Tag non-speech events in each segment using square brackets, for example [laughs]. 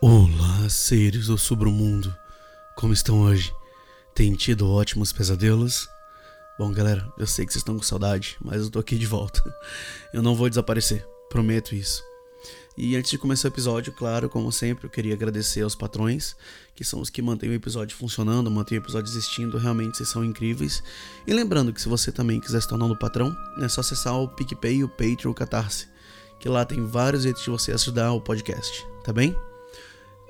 Olá, seres do submundo. Como estão hoje? Tem tido ótimos pesadelos? Bom, galera, eu sei que vocês estão com saudade, mas eu tô aqui de volta. [laughs] Eu não vou desaparecer, prometo isso. E antes de começar o episódio, claro, como sempre, eu queria agradecer aos patrões, que são os que mantêm o episódio funcionando, mantêm o episódio existindo, realmente vocês são incríveis. E lembrando que se você também quiser se tornar um patrão, é só acessar o PicPay, o Patreon, o Catarse, que lá tem vários jeitos de você ajudar o podcast, tá bem?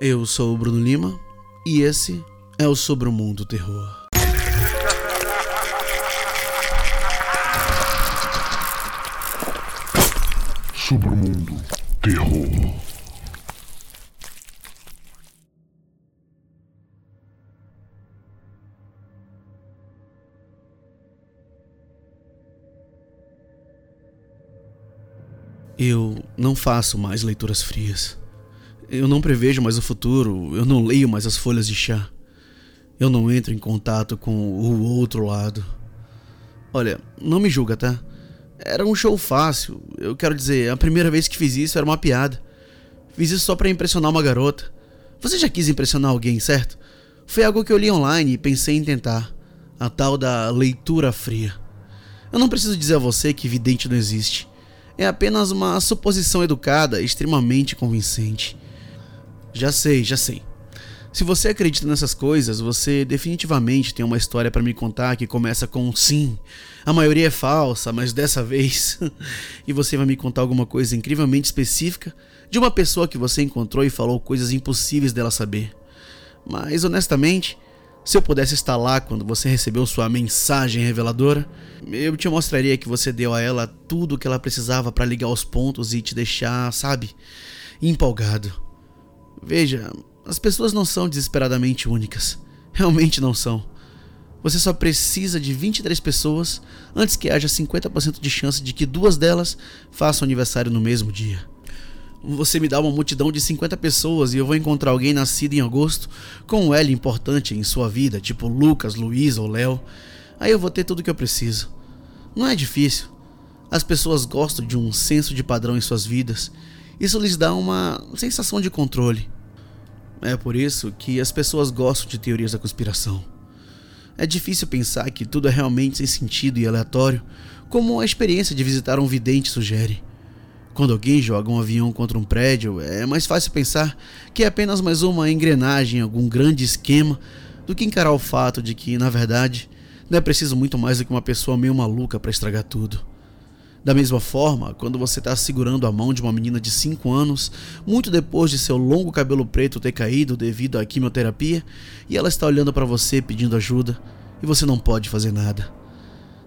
Eu sou o Bruno Lima e esse é o Sobre o Mundo Terror. Sobre o Mundo Terror. Eu não faço mais leituras frias. Eu não prevejo mais o futuro, eu não leio mais as folhas de chá. Eu não entro em contato com o outro lado. Olha, não me julga, tá? Era um show fácil. Eu quero dizer, a primeira vez que fiz isso era uma piada. Fiz isso só para impressionar uma garota. Você já quis impressionar alguém, certo? Foi algo que eu li online e pensei em tentar. A tal da leitura fria. Eu não preciso dizer a você que vidente não existe. É apenas uma suposição educada extremamente convincente. Já sei, já sei. Se você acredita nessas coisas, você definitivamente tem uma história para me contar que começa com sim. A maioria é falsa, mas dessa vez. [laughs] e você vai me contar alguma coisa incrivelmente específica de uma pessoa que você encontrou e falou coisas impossíveis dela saber. Mas honestamente, se eu pudesse estar lá quando você recebeu sua mensagem reveladora, eu te mostraria que você deu a ela tudo o que ela precisava para ligar os pontos e te deixar, sabe, empolgado. Veja, as pessoas não são desesperadamente únicas. Realmente não são. Você só precisa de 23 pessoas antes que haja 50% de chance de que duas delas façam aniversário no mesmo dia. Você me dá uma multidão de 50 pessoas e eu vou encontrar alguém nascido em agosto com um L importante em sua vida, tipo Lucas, Luiz ou Léo. Aí eu vou ter tudo o que eu preciso. Não é difícil. As pessoas gostam de um senso de padrão em suas vidas isso lhes dá uma sensação de controle. É por isso que as pessoas gostam de teorias da conspiração. É difícil pensar que tudo é realmente sem sentido e aleatório, como a experiência de visitar um vidente sugere. Quando alguém joga um avião contra um prédio, é mais fácil pensar que é apenas mais uma engrenagem em algum grande esquema do que encarar o fato de que, na verdade, não é preciso muito mais do que uma pessoa meio maluca para estragar tudo. Da mesma forma, quando você está segurando a mão de uma menina de 5 anos, muito depois de seu longo cabelo preto ter caído devido à quimioterapia, e ela está olhando para você pedindo ajuda, e você não pode fazer nada.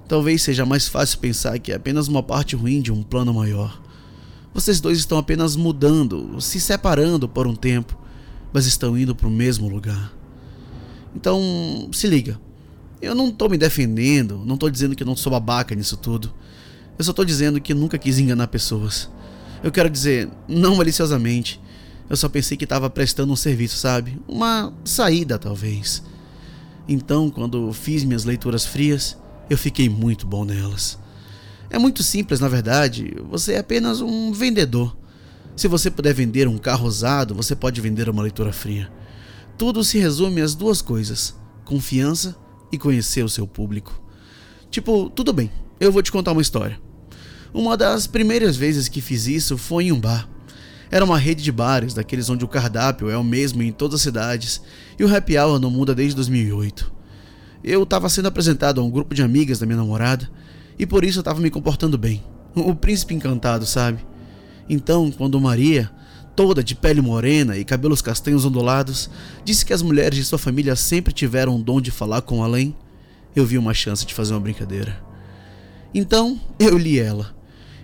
Talvez seja mais fácil pensar que é apenas uma parte ruim de um plano maior. Vocês dois estão apenas mudando, se separando por um tempo, mas estão indo para o mesmo lugar. Então, se liga. Eu não estou me defendendo, não estou dizendo que eu não sou babaca nisso tudo. Eu só tô dizendo que nunca quis enganar pessoas. Eu quero dizer, não maliciosamente. Eu só pensei que estava prestando um serviço, sabe? Uma saída, talvez. Então, quando fiz minhas leituras frias, eu fiquei muito bom nelas. É muito simples, na verdade. Você é apenas um vendedor. Se você puder vender um carro usado, você pode vender uma leitura fria. Tudo se resume às duas coisas: confiança e conhecer o seu público. Tipo, tudo bem, eu vou te contar uma história. Uma das primeiras vezes que fiz isso foi em um bar. Era uma rede de bares, daqueles onde o cardápio é o mesmo em todas as cidades, e o happy hour não muda desde 2008. Eu estava sendo apresentado a um grupo de amigas da minha namorada, e por isso eu estava me comportando bem. O príncipe encantado, sabe? Então, quando Maria, toda de pele morena e cabelos castanhos ondulados, disse que as mulheres de sua família sempre tiveram o dom de falar com além, eu vi uma chance de fazer uma brincadeira. Então, eu li ela.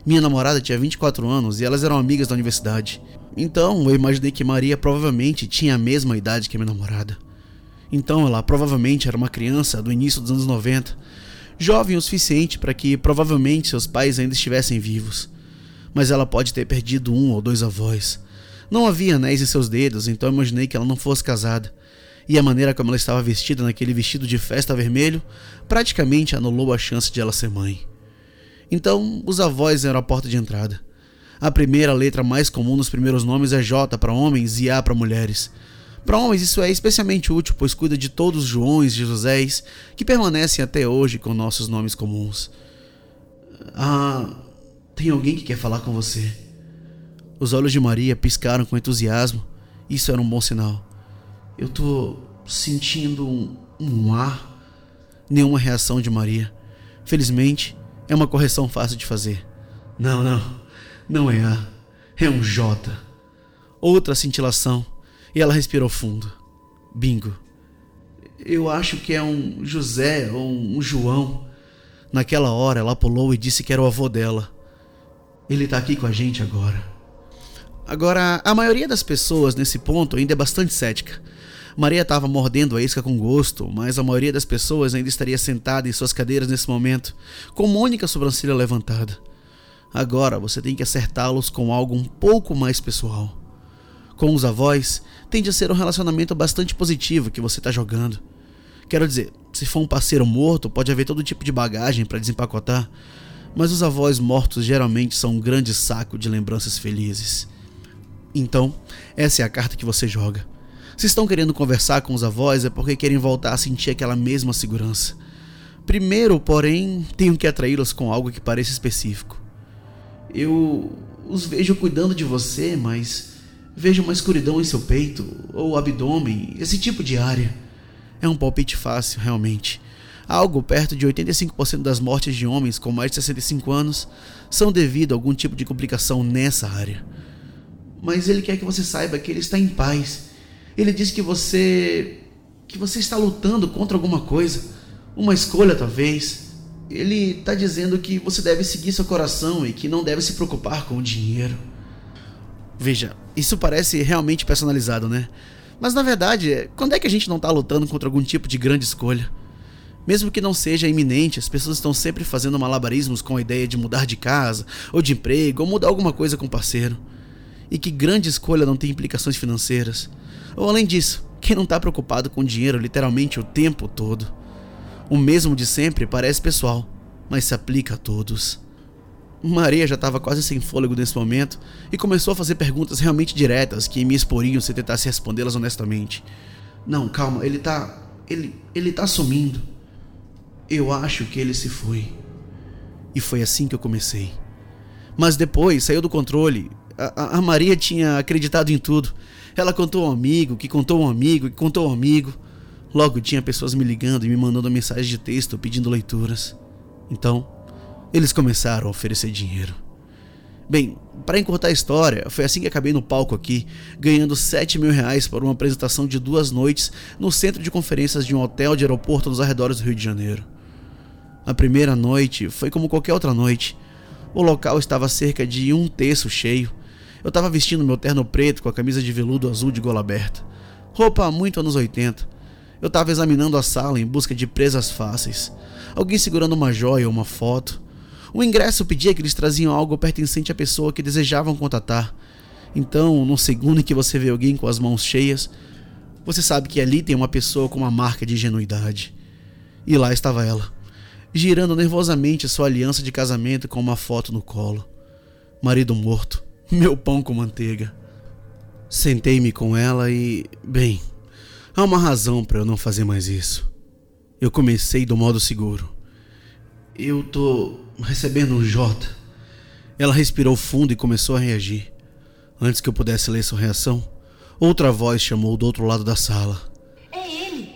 Minha namorada tinha 24 anos e elas eram amigas da universidade. Então eu imaginei que Maria provavelmente tinha a mesma idade que minha namorada. Então ela provavelmente era uma criança do início dos anos 90, jovem o suficiente para que provavelmente seus pais ainda estivessem vivos. Mas ela pode ter perdido um ou dois avós. Não havia anéis em seus dedos, então imaginei que ela não fosse casada. E a maneira como ela estava vestida naquele vestido de festa vermelho praticamente anulou a chance de ela ser mãe. Então, os avós eram a porta de entrada. A primeira letra mais comum nos primeiros nomes é J para homens e A para mulheres. Para homens, isso é especialmente útil, pois cuida de todos os Joões e Joséis que permanecem até hoje com nossos nomes comuns. Ah, tem alguém que quer falar com você. Os olhos de Maria piscaram com entusiasmo. Isso era um bom sinal. Eu tô sentindo um, um ar. Nenhuma reação de Maria. Felizmente, é uma correção fácil de fazer. Não, não. Não é A. É um J. Outra cintilação. E ela respirou fundo. Bingo. Eu acho que é um José ou um João. Naquela hora ela pulou e disse que era o avô dela. Ele tá aqui com a gente agora. Agora, a maioria das pessoas nesse ponto ainda é bastante cética. Maria estava mordendo a isca com gosto, mas a maioria das pessoas ainda estaria sentada em suas cadeiras nesse momento, com uma única sobrancelha levantada. Agora você tem que acertá-los com algo um pouco mais pessoal. Com os avós, tende a ser um relacionamento bastante positivo que você está jogando. Quero dizer, se for um parceiro morto, pode haver todo tipo de bagagem para desempacotar, mas os avós mortos geralmente são um grande saco de lembranças felizes. Então, essa é a carta que você joga. Se estão querendo conversar com os avós é porque querem voltar a sentir aquela mesma segurança. Primeiro, porém, tenho que atraí-los com algo que pareça específico. Eu os vejo cuidando de você, mas vejo uma escuridão em seu peito ou abdômen, esse tipo de área. É um palpite fácil, realmente. Algo perto de 85% das mortes de homens com mais de 65 anos são devido a algum tipo de complicação nessa área. Mas ele quer que você saiba que ele está em paz. Ele diz que você que você está lutando contra alguma coisa, uma escolha talvez, ele está dizendo que você deve seguir seu coração e que não deve se preocupar com o dinheiro. Veja, isso parece realmente personalizado, né? Mas na verdade, quando é que a gente não está lutando contra algum tipo de grande escolha? Mesmo que não seja iminente, as pessoas estão sempre fazendo malabarismos com a ideia de mudar de casa, ou de emprego, ou mudar alguma coisa com o parceiro. E que grande escolha não tem implicações financeiras. Ou além disso, quem não está preocupado com dinheiro literalmente o tempo todo? O mesmo de sempre parece pessoal, mas se aplica a todos. Maria já estava quase sem fôlego nesse momento e começou a fazer perguntas realmente diretas que me exporiam se tentasse respondê-las honestamente. Não, calma, ele tá. Ele. ele tá sumindo. Eu acho que ele se foi. E foi assim que eu comecei. Mas depois saiu do controle. A, a Maria tinha acreditado em tudo. Ela contou a um amigo, que contou a um amigo, que contou a um amigo. Logo tinha pessoas me ligando e me mandando mensagens de texto pedindo leituras. Então, eles começaram a oferecer dinheiro. Bem, para encurtar a história, foi assim que acabei no palco aqui, ganhando 7 mil reais por uma apresentação de duas noites no centro de conferências de um hotel de aeroporto nos arredores do Rio de Janeiro. A primeira noite foi como qualquer outra noite. O local estava cerca de um terço cheio. Eu estava vestindo meu terno preto com a camisa de veludo azul de gola aberta. Roupa muito anos 80 eu estava examinando a sala em busca de presas fáceis. Alguém segurando uma joia ou uma foto. O ingresso pedia que eles traziam algo pertencente à pessoa que desejavam contatar. Então, no segundo em que você vê alguém com as mãos cheias, você sabe que ali tem uma pessoa com uma marca de ingenuidade. E lá estava ela, girando nervosamente sua aliança de casamento com uma foto no colo. Marido morto, meu pão com manteiga. Sentei-me com ela e, bem, Há uma razão para eu não fazer mais isso. Eu comecei do modo seguro. Eu tô recebendo um J. Ela respirou fundo e começou a reagir. Antes que eu pudesse ler sua reação, outra voz chamou do outro lado da sala. É ele.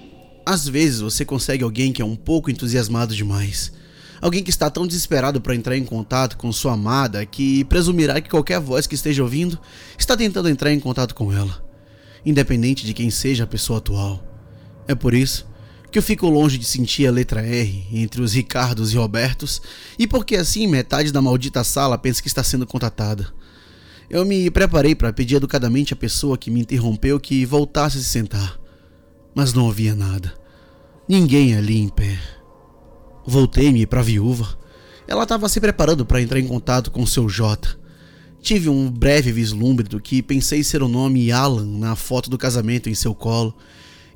Às vezes você consegue alguém que é um pouco entusiasmado demais. Alguém que está tão desesperado para entrar em contato com sua amada que presumirá que qualquer voz que esteja ouvindo está tentando entrar em contato com ela independente de quem seja a pessoa atual. É por isso que eu fico longe de sentir a letra R entre os Ricardos e Robertos, e porque assim metade da maldita sala pensa que está sendo contatada. Eu me preparei para pedir educadamente à pessoa que me interrompeu que voltasse a se sentar, mas não havia nada. Ninguém ali em pé. Voltei-me para a viúva. Ela estava se preparando para entrar em contato com seu J. Tive um breve vislumbre do que pensei ser o nome Alan na foto do casamento em seu colo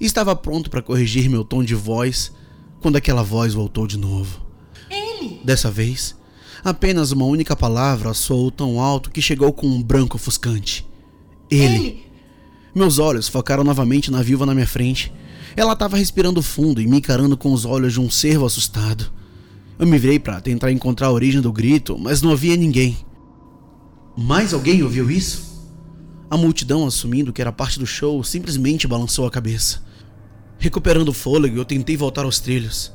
e estava pronto para corrigir meu tom de voz quando aquela voz voltou de novo. Ele! Dessa vez, Apenas uma única palavra soou tão alto que chegou com um branco ofuscante. Ele. Ele. Meus olhos focaram novamente na viúva na minha frente. Ela estava respirando fundo e me encarando com os olhos de um cervo assustado. Eu me virei para tentar encontrar a origem do grito, mas não havia ninguém. Mais alguém ouviu isso? A multidão, assumindo que era parte do show, simplesmente balançou a cabeça. Recuperando o fôlego, eu tentei voltar aos trilhos.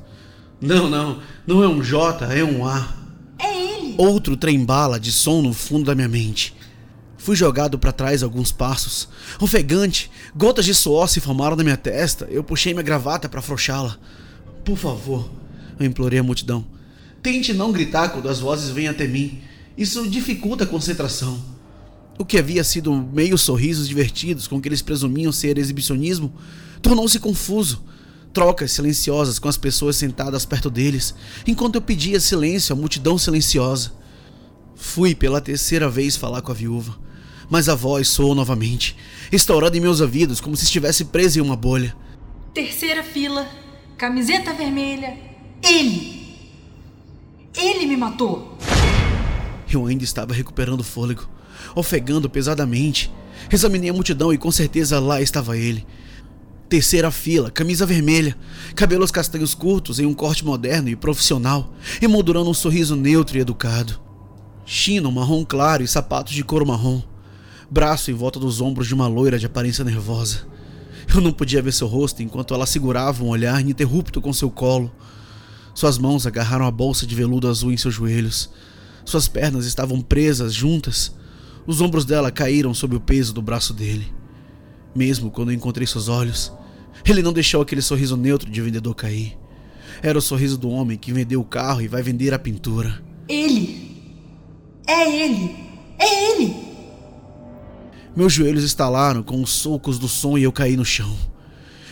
Não, não, não é um J, é um A. É ele. Outro trem-bala de som no fundo da minha mente. Fui jogado para trás alguns passos. Ofegante, gotas de suor se formaram na minha testa. Eu puxei minha gravata para afrouxá-la. Por favor, eu implorei à multidão. Tente não gritar quando as vozes vêm até mim. Isso dificulta a concentração. O que havia sido meio sorrisos divertidos com que eles presumiam ser exibicionismo tornou-se confuso. Trocas silenciosas com as pessoas sentadas perto deles, enquanto eu pedia silêncio à multidão silenciosa. Fui pela terceira vez falar com a viúva, mas a voz soou novamente, estourando em meus ouvidos como se estivesse presa em uma bolha. Terceira fila. Camiseta vermelha. Ele. Ele me matou. Eu ainda estava recuperando fôlego, ofegando pesadamente. Examinei a multidão e com certeza lá estava ele. Terceira fila, camisa vermelha, cabelos castanhos curtos em um corte moderno e profissional, emoldurando um sorriso neutro e educado. Chino marrom claro e sapatos de couro marrom. Braço em volta dos ombros de uma loira de aparência nervosa. Eu não podia ver seu rosto enquanto ela segurava um olhar ininterrupto com seu colo. Suas mãos agarraram a bolsa de veludo azul em seus joelhos. Suas pernas estavam presas juntas. Os ombros dela caíram sob o peso do braço dele. Mesmo quando encontrei seus olhos, ele não deixou aquele sorriso neutro de vendedor cair. Era o sorriso do homem que vendeu o carro e vai vender a pintura. Ele. É ele. É ele. Meus joelhos estalaram com os socos do som e eu caí no chão.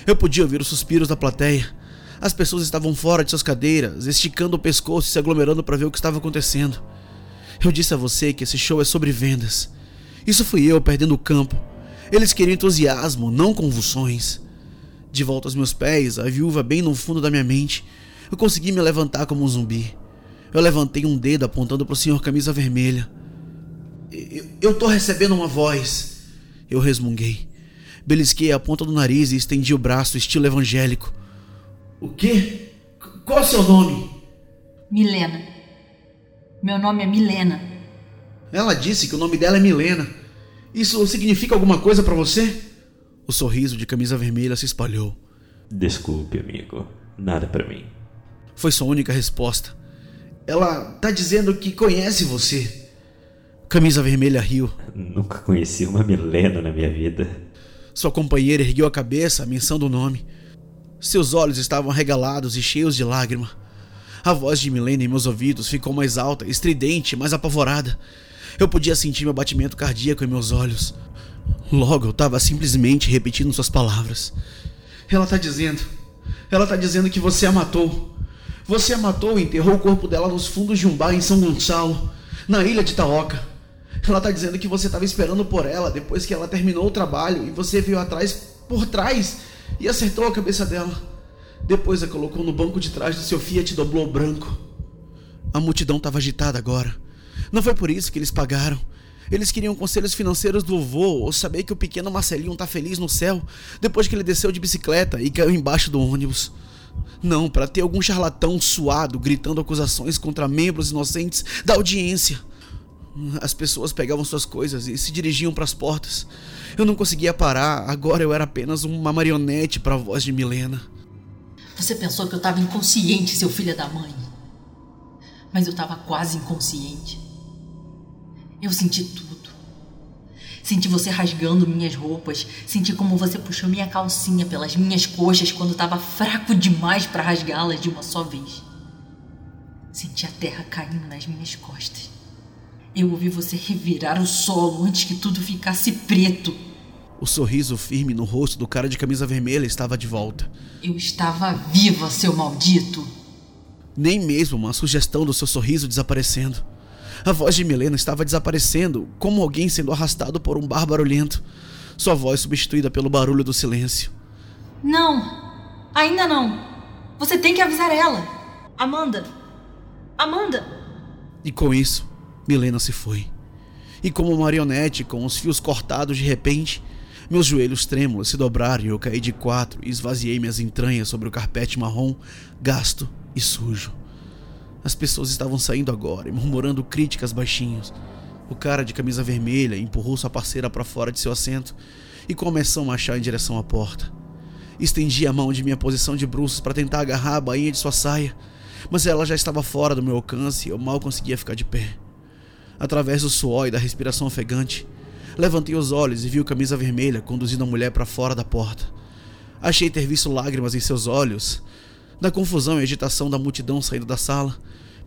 Eu podia ouvir os suspiros da plateia. As pessoas estavam fora de suas cadeiras, esticando o pescoço e se aglomerando para ver o que estava acontecendo. Eu disse a você que esse show é sobre vendas. Isso fui eu perdendo o campo. Eles queriam entusiasmo, não convulsões. De volta aos meus pés, a viúva bem no fundo da minha mente, eu consegui me levantar como um zumbi. Eu levantei um dedo apontando para o senhor camisa vermelha. Eu, tô recebendo uma voz. Eu resmunguei. Belisquei a ponta do nariz e estendi o braço, estilo evangélico. O quê? Qual é o seu nome? Milena. Meu nome é Milena. Ela disse que o nome dela é Milena. Isso significa alguma coisa para você? O sorriso de camisa vermelha se espalhou. Desculpe, amigo. Nada para mim. Foi sua única resposta. Ela tá dizendo que conhece você. Camisa vermelha riu. Nunca conheci uma Milena na minha vida. Sua companheira ergueu a cabeça, menção do nome. Seus olhos estavam arregalados e cheios de lágrima. A voz de Milena em meus ouvidos ficou mais alta, estridente, mais apavorada. Eu podia sentir meu batimento cardíaco em meus olhos. Logo eu estava simplesmente repetindo suas palavras. Ela tá dizendo. Ela tá dizendo que você a matou. Você a matou e enterrou o corpo dela nos fundos de um bar em São Gonçalo, na ilha de Taoca. Ela tá dizendo que você estava esperando por ela depois que ela terminou o trabalho e você veio atrás, por trás, e acertou a cabeça dela. Depois a colocou no banco de trás do seu Fiat Doblô branco. A multidão estava agitada agora. Não foi por isso que eles pagaram. Eles queriam conselhos financeiros do vô ou saber que o pequeno Marcelinho tá feliz no céu depois que ele desceu de bicicleta e caiu embaixo do ônibus. Não, para ter algum charlatão suado gritando acusações contra membros inocentes da audiência. As pessoas pegavam suas coisas e se dirigiam para as portas. Eu não conseguia parar, agora eu era apenas uma marionete para a voz de Milena. Você pensou que eu estava inconsciente, seu filho da mãe. Mas eu estava quase inconsciente. Eu senti tudo. Senti você rasgando minhas roupas, senti como você puxou minha calcinha pelas minhas coxas quando estava fraco demais para rasgá-las de uma só vez. Senti a terra caindo nas minhas costas. Eu ouvi você revirar o solo antes que tudo ficasse preto. O sorriso firme no rosto do cara de camisa vermelha estava de volta. Eu estava viva, seu maldito. Nem mesmo uma sugestão do seu sorriso desaparecendo. A voz de Milena estava desaparecendo, como alguém sendo arrastado por um bar barulhento. Sua voz substituída pelo barulho do silêncio. Não, ainda não. Você tem que avisar ela. Amanda. Amanda. E com isso, Milena se foi. E como marionete com os fios cortados de repente, meus joelhos trêmulos se dobraram e eu caí de quatro e esvaziei minhas entranhas sobre o carpete marrom, gasto e sujo. As pessoas estavam saindo agora e murmurando críticas baixinhos. O cara de camisa vermelha empurrou sua parceira para fora de seu assento e começou a marchar em direção à porta. Estendi a mão de minha posição de bruços para tentar agarrar a bainha de sua saia, mas ela já estava fora do meu alcance e eu mal conseguia ficar de pé. Através do suor e da respiração ofegante, levantei os olhos e vi o camisa vermelha conduzindo a mulher para fora da porta. Achei ter visto lágrimas em seus olhos. Da confusão e agitação da multidão saindo da sala,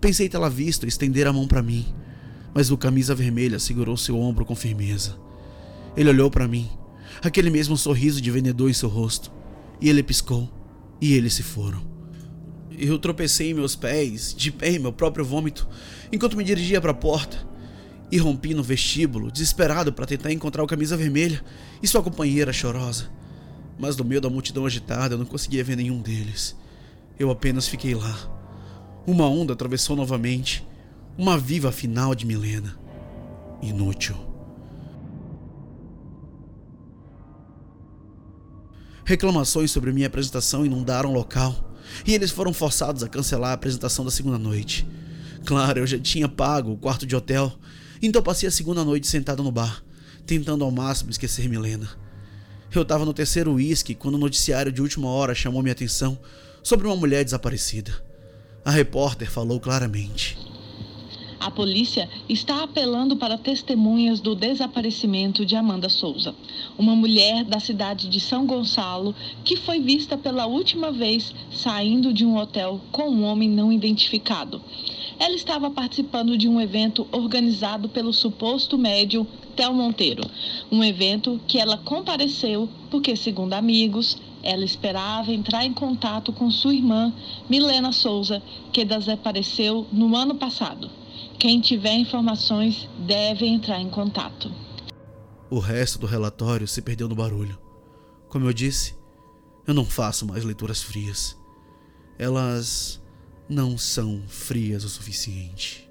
pensei tê-la visto estender a mão para mim, mas o camisa vermelha segurou seu ombro com firmeza. Ele olhou para mim, aquele mesmo sorriso de vendedor em seu rosto, e ele piscou, e eles se foram. Eu tropecei em meus pés, de pé em meu próprio vômito, enquanto me dirigia para a porta. E rompi no vestíbulo, desesperado para tentar encontrar o camisa vermelha e sua companheira chorosa. Mas no meio da multidão agitada eu não conseguia ver nenhum deles. Eu apenas fiquei lá. Uma onda atravessou novamente, uma viva final de Milena. Inútil. Reclamações sobre minha apresentação inundaram o local e eles foram forçados a cancelar a apresentação da segunda noite. Claro, eu já tinha pago o quarto de hotel, então passei a segunda noite sentado no bar, tentando ao máximo esquecer Milena. Eu estava no terceiro uísque quando o noticiário de última hora chamou minha atenção sobre uma mulher desaparecida. A repórter falou claramente. A polícia está apelando para testemunhas do desaparecimento de Amanda Souza, uma mulher da cidade de São Gonçalo que foi vista pela última vez saindo de um hotel com um homem não identificado. Ela estava participando de um evento organizado pelo suposto médium Tel Monteiro, um evento que ela compareceu porque, segundo amigos, ela esperava entrar em contato com sua irmã, Milena Souza, que desapareceu no ano passado. Quem tiver informações deve entrar em contato. O resto do relatório se perdeu no barulho. Como eu disse, eu não faço mais leituras frias. Elas não são frias o suficiente.